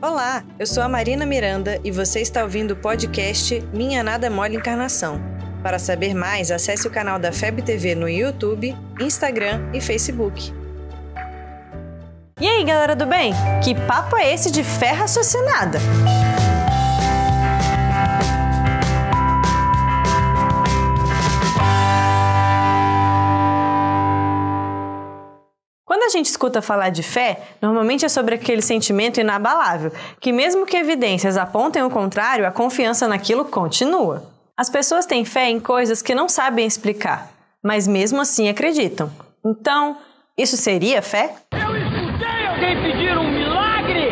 Olá, eu sou a Marina Miranda e você está ouvindo o podcast Minha Nada Mole Encarnação. Para saber mais, acesse o canal da FEB TV no YouTube, Instagram e Facebook. E aí, galera do bem? Que papo é esse de fé raciocinada? A gente escuta falar de fé, normalmente é sobre aquele sentimento inabalável, que mesmo que evidências apontem o contrário, a confiança naquilo continua. As pessoas têm fé em coisas que não sabem explicar, mas mesmo assim acreditam. Então, isso seria fé? Eu escutei alguém pedir um milagre!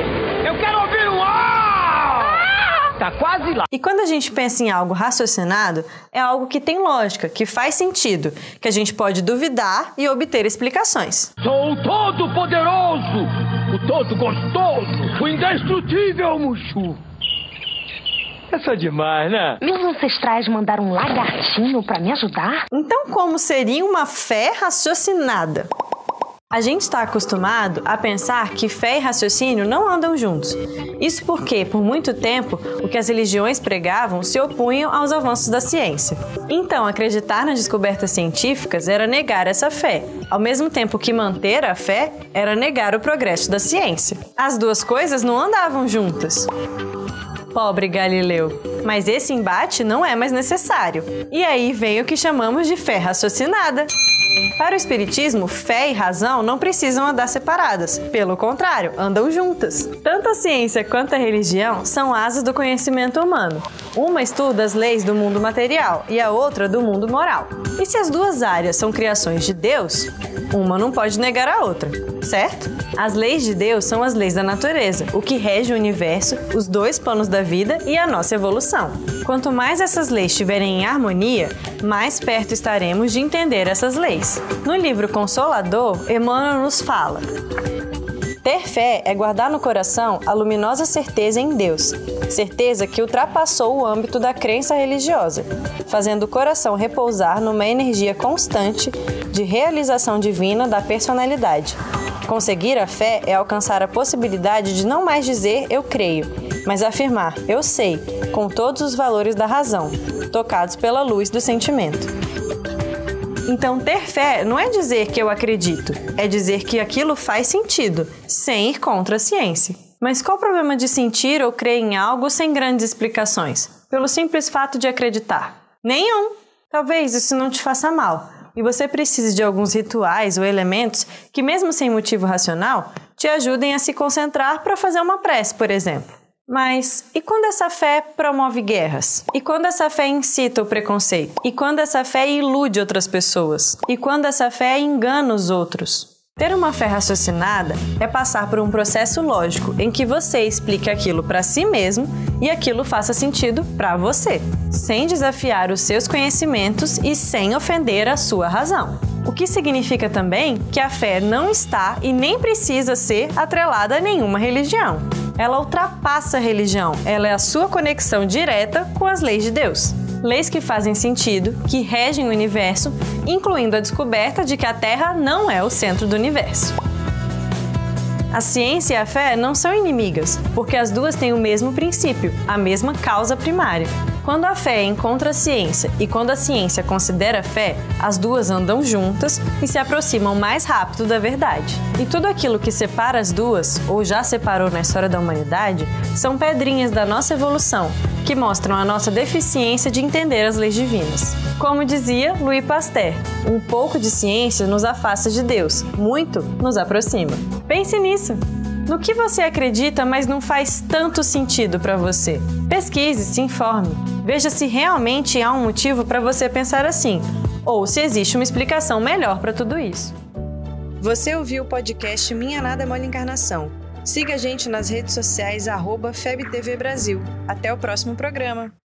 Eu quero ouvir um ah! Tá quase lá. E quando a gente pensa em algo raciocinado, é algo que tem lógica, que faz sentido, que a gente pode duvidar e obter explicações. Sou o todo poderoso, o todo gostoso, o indestrutível Mushu. É só demais, né? Meus ancestrais mandaram um lagartinho para me ajudar? Então, como seria uma fé raciocinada? A gente está acostumado a pensar que fé e raciocínio não andam juntos. Isso porque, por muito tempo, o que as religiões pregavam se opunham aos avanços da ciência. Então, acreditar nas descobertas científicas era negar essa fé, ao mesmo tempo que manter a fé era negar o progresso da ciência. As duas coisas não andavam juntas. Pobre Galileu. Mas esse embate não é mais necessário. E aí vem o que chamamos de fé raciocinada. Para o Espiritismo, fé e razão não precisam andar separadas. Pelo contrário, andam juntas. Tanto a ciência quanto a religião são asas do conhecimento humano. Uma estuda as leis do mundo material e a outra do mundo moral. E se as duas áreas são criações de Deus, uma não pode negar a outra, certo? As leis de Deus são as leis da natureza, o que rege o universo, os dois planos da vida e a nossa evolução. Quanto mais essas leis estiverem em harmonia, mais perto estaremos de entender essas leis. No livro Consolador, Emmanuel nos fala: Ter fé é guardar no coração a luminosa certeza em Deus, certeza que ultrapassou o âmbito da crença religiosa, fazendo o coração repousar numa energia constante de realização divina da personalidade. Conseguir a fé é alcançar a possibilidade de não mais dizer eu creio, mas afirmar eu sei, com todos os valores da razão, tocados pela luz do sentimento. Então, ter fé não é dizer que eu acredito, é dizer que aquilo faz sentido, sem ir contra a ciência. Mas qual o problema de sentir ou crer em algo sem grandes explicações? Pelo simples fato de acreditar? Nenhum! Talvez isso não te faça mal, e você precise de alguns rituais ou elementos que, mesmo sem motivo racional, te ajudem a se concentrar para fazer uma prece, por exemplo. Mas e quando essa fé promove guerras? E quando essa fé incita o preconceito? E quando essa fé ilude outras pessoas? E quando essa fé engana os outros? Ter uma fé raciocinada é passar por um processo lógico em que você explique aquilo para si mesmo e aquilo faça sentido para você, sem desafiar os seus conhecimentos e sem ofender a sua razão. O que significa também que a fé não está e nem precisa ser atrelada a nenhuma religião. Ela ultrapassa a religião, ela é a sua conexão direta com as leis de Deus leis que fazem sentido, que regem o universo, incluindo a descoberta de que a Terra não é o centro do universo. A ciência e a fé não são inimigas, porque as duas têm o mesmo princípio, a mesma causa primária. Quando a fé encontra a ciência e quando a ciência considera a fé, as duas andam juntas e se aproximam mais rápido da verdade. E tudo aquilo que separa as duas, ou já separou na história da humanidade, são pedrinhas da nossa evolução, que mostram a nossa deficiência de entender as leis divinas. Como dizia Louis Pasteur, um pouco de ciência nos afasta de Deus, muito nos aproxima. Pense nisso! No que você acredita, mas não faz tanto sentido para você? Pesquise, se informe. Veja se realmente há um motivo para você pensar assim, ou se existe uma explicação melhor para tudo isso. Você ouviu o podcast Minha Nada é Mole Encarnação. Siga a gente nas redes sociais, arroba FebTV Brasil. Até o próximo programa.